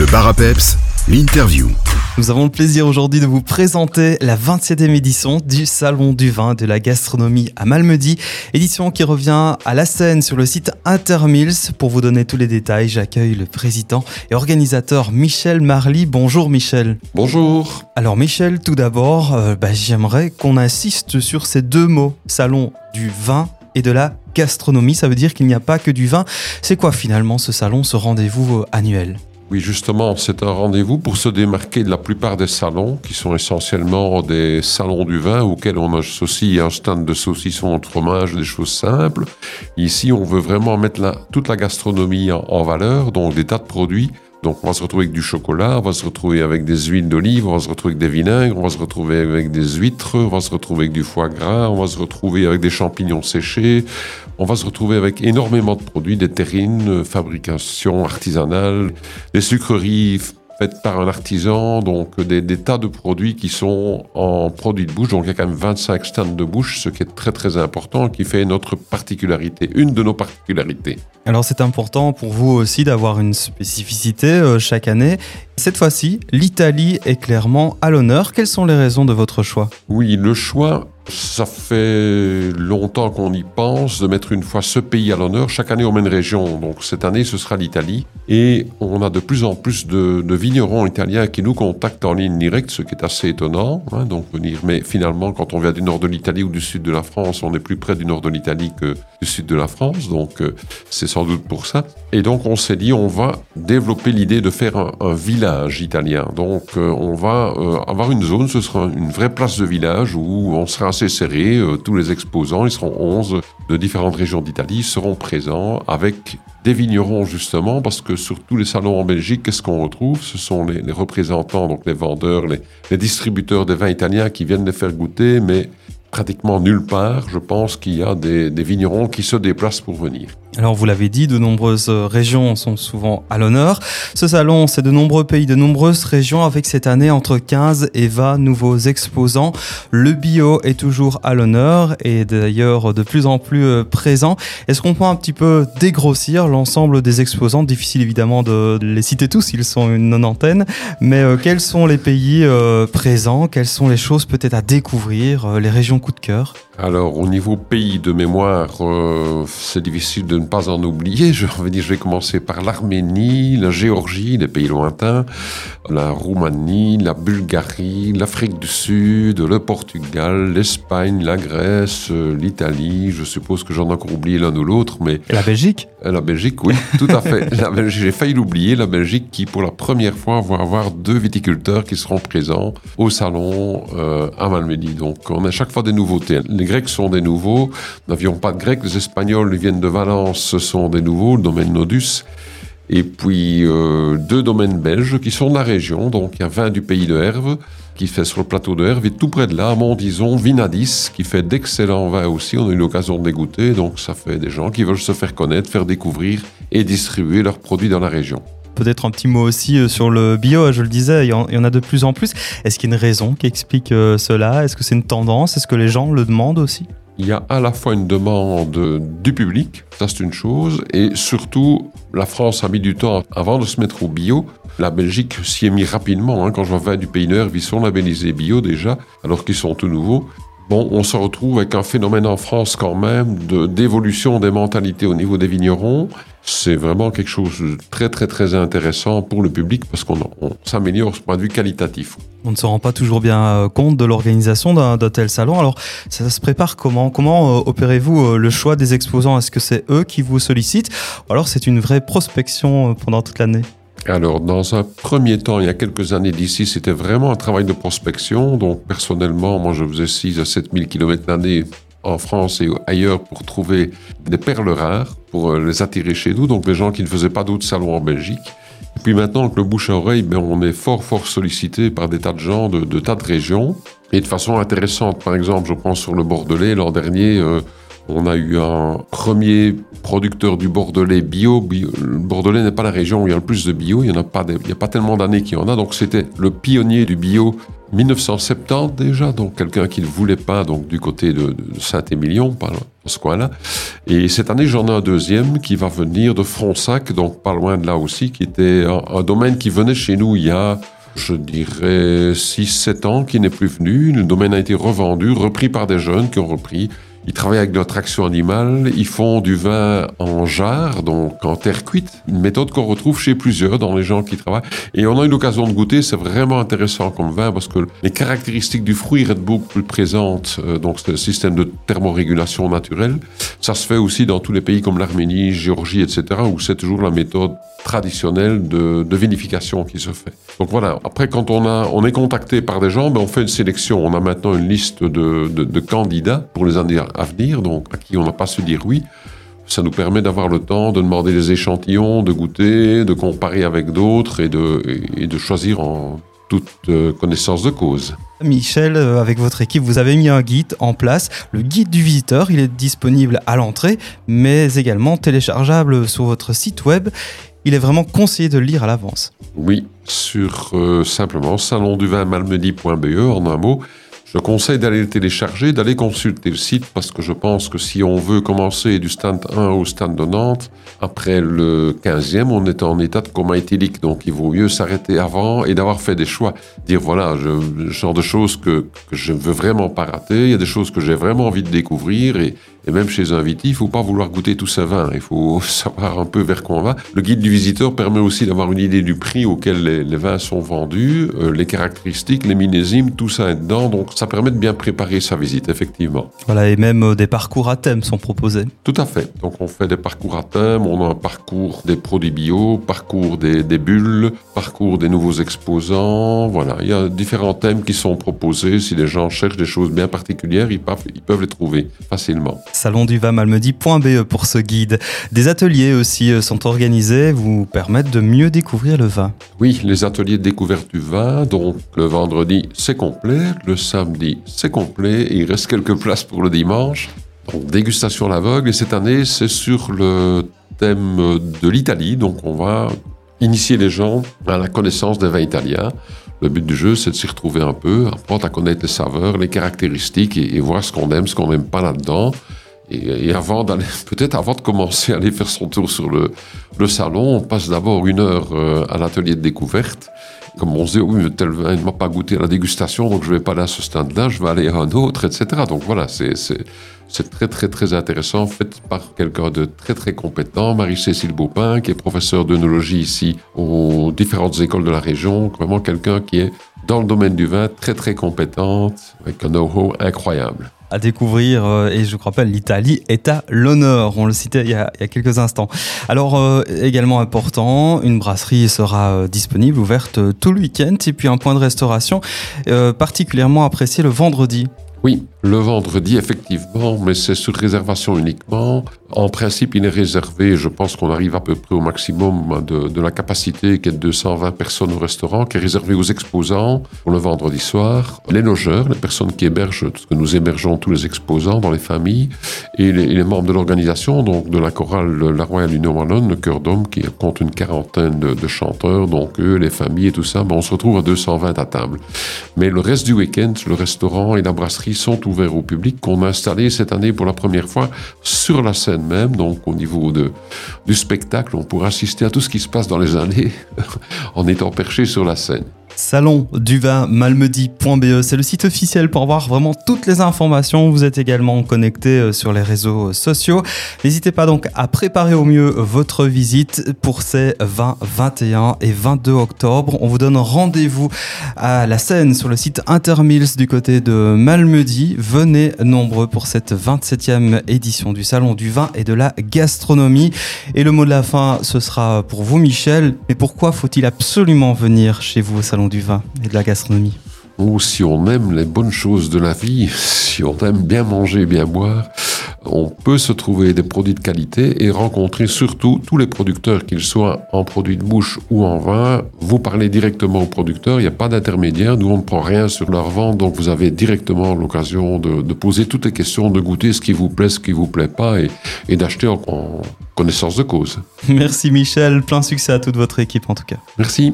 Le bar à peps, l'interview. Nous avons le plaisir aujourd'hui de vous présenter la 27e édition du Salon du vin de la gastronomie à Malmedy. Édition qui revient à la scène sur le site Intermills. Pour vous donner tous les détails, j'accueille le président et organisateur Michel Marly. Bonjour Michel. Bonjour. Alors Michel, tout d'abord, euh, bah, j'aimerais qu'on insiste sur ces deux mots, salon du vin et de la gastronomie. Ça veut dire qu'il n'y a pas que du vin. C'est quoi finalement ce salon, ce rendez-vous euh, annuel? Oui, justement, c'est un rendez-vous pour se démarquer de la plupart des salons, qui sont essentiellement des salons du vin auxquels on associe un stand de saucisson, de fromage, des choses simples. Ici, on veut vraiment mettre toute la gastronomie en, en valeur, donc des tas de produits. Donc, on va se retrouver avec du chocolat, on va se retrouver avec des huiles d'olive, on va se retrouver avec des vinaigres, on va se retrouver avec des huîtres, on va se retrouver avec du foie gras, on va se retrouver avec des champignons séchés, on va se retrouver avec énormément de produits, des terrines, fabrication artisanale, des sucreries f- faites par un artisan, donc des, des tas de produits qui sont en produits de bouche. Donc il y a quand même 25 stands de bouche, ce qui est très très important, qui fait notre particularité, une de nos particularités. Alors c'est important pour vous aussi d'avoir une spécificité euh, chaque année. Cette fois-ci, l'Italie est clairement à l'honneur. Quelles sont les raisons de votre choix? Oui, le choix, ça fait longtemps qu'on y pense de mettre une fois ce pays à l'honneur. Chaque année, on met une région. Donc cette année, ce sera l'Italie. Et on a de plus en plus de, vignerons italiens qui nous contactent en ligne directe, ce qui est assez étonnant. hein, donc venir. Mais finalement, quand on vient du nord de l'Italie ou du sud de la France, on est plus près du nord de l'Italie que du sud de la France. Donc euh, c'est sans doute pour ça. Et donc on s'est dit, on va développer l'idée de faire un, un village italien. Donc euh, on va euh, avoir une zone, ce sera une vraie place de village où on sera assez serré. euh, tous les exposants, ils seront 11 de différentes régions d'Italie, seront présents avec des vignerons justement, parce que sur tous les salons en Belgique, qu'est-ce qu'on retrouve? Ce sont les, représentants, donc les vendeurs, les, distributeurs de vins italiens qui viennent les faire goûter, mais pratiquement nulle part, je pense qu'il y a des vignerons qui se déplacent pour venir. Alors vous l'avez dit, de nombreuses euh, régions sont souvent à l'honneur. Ce salon, c'est de nombreux pays, de nombreuses régions avec cette année entre 15 et 20 nouveaux exposants. Le bio est toujours à l'honneur et d'ailleurs de plus en plus euh, présent. Est-ce qu'on peut un petit peu dégrossir l'ensemble des exposants? Difficile évidemment de les citer tous, ils sont une nonantaine. Mais euh, quels sont les pays présents? Quelles sont les choses peut-être à découvrir Les régions coup de cœur? Alors, au niveau pays de mémoire, euh, c'est difficile de ne pas en oublier. Je vais, dire, je vais commencer par l'Arménie, la Géorgie, les pays lointains, la Roumanie, la Bulgarie, l'Afrique du Sud, le Portugal, l'Espagne, la Grèce, euh, l'Italie. Je suppose que j'en ai encore oublié l'un ou l'autre, mais Et la Belgique? Euh, La Belgique, oui, tout à fait. J'ai failli l'oublier, la Belgique qui, pour la première fois, va avoir deux viticulteurs qui seront présents au salon euh, à Malmedy. Donc, on a chaque fois des nouveautés. Les Grecs sont des nouveaux. Nous n'avions pas de Grecs. Les Espagnols, viennent de Valence, ce sont des nouveaux, le domaine Nodus. Et puis, euh, deux domaines belges qui sont de la région. Donc, il y a vin du pays de Herve qui fait sur le plateau de Herve. Et tout près de là, à Montdison, Vinadis qui fait d'excellents vins aussi. On a eu l'occasion de les goûter. Donc, ça fait des gens qui veulent se faire connaître, faire découvrir et distribuer leurs produits dans la région. Peut-être un petit mot aussi euh, sur le bio, je le disais, il y en, a de plus en plus. Est-ce qu'il y a une raison qui explique euh, cela? Est-ce que c'est une tendance? Est-ce que les gens le demandent aussi? Il y a à la fois une demande du public, ça c'est une chose, et surtout, la France a mis du temps avant de se mettre au bio. La Belgique s'y est mis rapidement. hein. Quand je vin du pays de ils sont labellisés bio déjà, alors qu'ils sont tout nouveaux. Bon, on se retrouve avec un phénomène en France quand même d'évolution des mentalités au niveau des vignerons. C'est vraiment quelque chose de très très très intéressant pour le public parce qu'on on s'améliore ce point de vue qualitatif. On ne se rend pas toujours bien euh, compte de l'organisation d'un tel salon. Alors, ça, se prépare comment? Comment euh, opérez-vous euh, le choix des exposants? Est-ce que c'est eux qui vous sollicitent? Ou alors c'est une vraie prospection pendant toute l'année? Alors, dans un premier temps, il y a quelques années d'ici, c'était vraiment un travail de prospection. Donc, personnellement, moi, je faisais 6 à 7 000 km l'année en France et ailleurs pour trouver des perles rares, pour euh, les attirer chez nous. Donc, les gens qui ne faisaient pas d'autres salons en Belgique. Et puis maintenant, avec le bouche à oreille, ben, on est fort, fort sollicité par des tas de gens de, tas de régions. Et de façon intéressante, par exemple, je prends sur le Bordelais, l'an dernier, euh, on a eu un premier producteur du Bordelais bio. Le Bordelais n'est pas la région où il y a le plus de bio. Il n'y a a pas tellement d'années qu'il y en a. Donc c'était le pionnier du bio 1970 déjà, donc quelqu'un qui ne voulait pas, donc du côté de, Saint-Émilion, dans ce coin-là. Et cette année, j'en ai un deuxième qui va venir de Fronsac, donc pas loin de là aussi, qui était un, domaine qui venait chez nous il y a je dirais 6-7 ans, qui n'est plus venu. Le domaine a été revendu, repris par des jeunes qui ont repris. Ils travaillent avec notre action animale, ils font du vin en jarre, donc en terre cuite, une méthode qu'on retrouve chez plusieurs dans les gens qui travaillent. Et on a eu l'occasion de goûter, c'est vraiment intéressant comme vin parce que les caractéristiques du fruit restent beaucoup plus présentes, euh, donc c'est un système de thermorégulation naturelle. Ça se fait aussi dans tous les pays comme l'Arménie, Géorgie, etc., où c'est toujours la méthode traditionnelle de, vinification qui se fait. Donc voilà, après quand on, a, on est contacté par des gens, ben on fait une sélection. On a maintenant une liste de, de candidats pour les années à venir, donc à qui on n'a pas su dire oui. Ça nous permet d'avoir le temps de demander des échantillons, de goûter, de comparer avec d'autres et de, et de choisir en toute euh, connaissance de cause. Michel, euh, avec votre équipe, vous avez mis un guide en place. Le guide du visiteur, il est disponible à l'entrée, mais également téléchargeable sur votre site web. Il est vraiment conseillé de le lire à l'avance. Oui, sur euh, simplement salonduvinmalmedy.be en un mot. Je conseille d'aller le télécharger, d'aller consulter le site parce que je pense que si on veut commencer du stand 1 au stand de Nantes, après le 15e, on est en état de coma éthylique. Donc il vaut mieux s'arrêter avant et d'avoir fait des choix. Dire voilà, je, genre de choses que, que je ne veux vraiment pas rater. Il y a des choses que j'ai vraiment envie de découvrir et, et même chez un viti, il faut pas vouloir goûter tout sa vin. Il faut savoir un peu vers quoi on va. Le guide du visiteur permet aussi d'avoir une idée du prix auquel les, vins sont vendus, euh, les caractéristiques, les millésimes, tout ça est dedans. Donc ça permet de bien préparer sa visite, effectivement. Voilà, et même euh, des parcours à thème sont proposés. Tout à fait. Donc on fait des parcours à thème, on a un parcours des produits bio, parcours des, des bulles, parcours des nouveaux exposants. Voilà, il y a différents thèmes qui sont proposés. Si les gens cherchent des choses bien particulières, ils peuvent, ils peuvent les trouver facilement salonduvinmalmedy.be pour ce guide. Des ateliers aussi euh, sont organisés, vous permettent de mieux découvrir le vin. Oui, les ateliers de découverte du vin, donc le vendredi c'est complet, le samedi c'est complet et il reste quelques places pour le dimanche. Donc dégustation à l'aveugle et cette année c'est sur le thème de l'Italie, donc on va initier les gens à la connaissance des vins italiens. Le but du jeu, c'est de s'y retrouver un peu, apprendre à connaître les saveurs, les caractéristiques et, voir ce qu'on aime, ce qu'on n'aime pas là-dedans. Et, avant d'aller, peut-être avant de commencer à aller faire son tour sur le, salon, on passe d'abord une heure euh, à l'atelier de découverte. Comme on se dit, oui, mais tel vin ne m'a pas goûté à la dégustation, donc je vais pas aller à ce stand-là, je vais aller à un autre, etc. Donc voilà, c'est c'est très, très, très intéressant, fait par quelqu'un de très, très compétent, Marie-Cécile Baupin, qui est professeure d'œnologie ici aux différentes écoles de la région. Vraiment quelqu'un qui est dans le domaine du vin très, très compétente, avec un know-how incroyable à découvrir euh, et je vous rappelle l'Italie est à l'honneur. On le citait il y a, quelques instants. Alors euh, également important une brasserie sera euh, disponible ouverte tout le week-end. Et puis un point de restauration particulièrement apprécié le vendredi. Oui, le vendredi, effectivement, mais c'est sur réservation uniquement. En principe, il est réservé, je pense qu'on arrive à peu près au maximum de, la capacité qui est de 220 personnes au restaurant, qui est réservé aux exposants pour le vendredi soir, les logeurs, les personnes qui hébergent, parce que nous hébergeons tous les exposants dans les familles, et les, membres de l'organisation, donc de la chorale La Royale Union Wallonne, le cœur d'homme, qui compte une quarantaine de, chanteurs, donc eux, les familles et tout ça, ben on se retrouve à 220 à table. Mais le reste du week-end, le restaurant et la brasserie sont ouverts au public, qu'on a installé cette année pour la première fois sur la scène même, donc au niveau de, du spectacle, on pourra assister à tout ce qui se passe dans les années en étant perché sur la scène salon du vin malmedy.be. C'est le site officiel pour voir vraiment toutes les informations. Vous êtes également connecté euh, sur les réseaux sociaux. N'hésitez pas donc à préparer au mieux votre visite pour ces 20, 21 et 22 octobre. On vous donne rendez-vous à la scène sur le site Intermills du côté de Malmedy. Venez nombreux pour cette 27e édition du salon du vin et de la gastronomie. Et le mot de la fin, ce sera pour vous Michel. Mais pourquoi faut-il absolument venir chez vous au salon du vin et de la gastronomie Ou si on aime les bonnes choses de la vie, si on aime bien manger, bien boire, on peut se trouver des produits de qualité et rencontrer surtout tous les producteurs, qu'ils soient en produits de bouche ou en vin. Vous parlez directement aux producteurs, il n'y a pas d'intermédiaire, nous on ne prend rien sur leur vente, donc vous avez directement l'occasion de, poser toutes les questions, de goûter ce qui vous plaît, ce qui vous plaît pas et, et d'acheter en, en connaissance de cause. Merci Michel, plein succès à toute votre équipe en tout cas. Merci.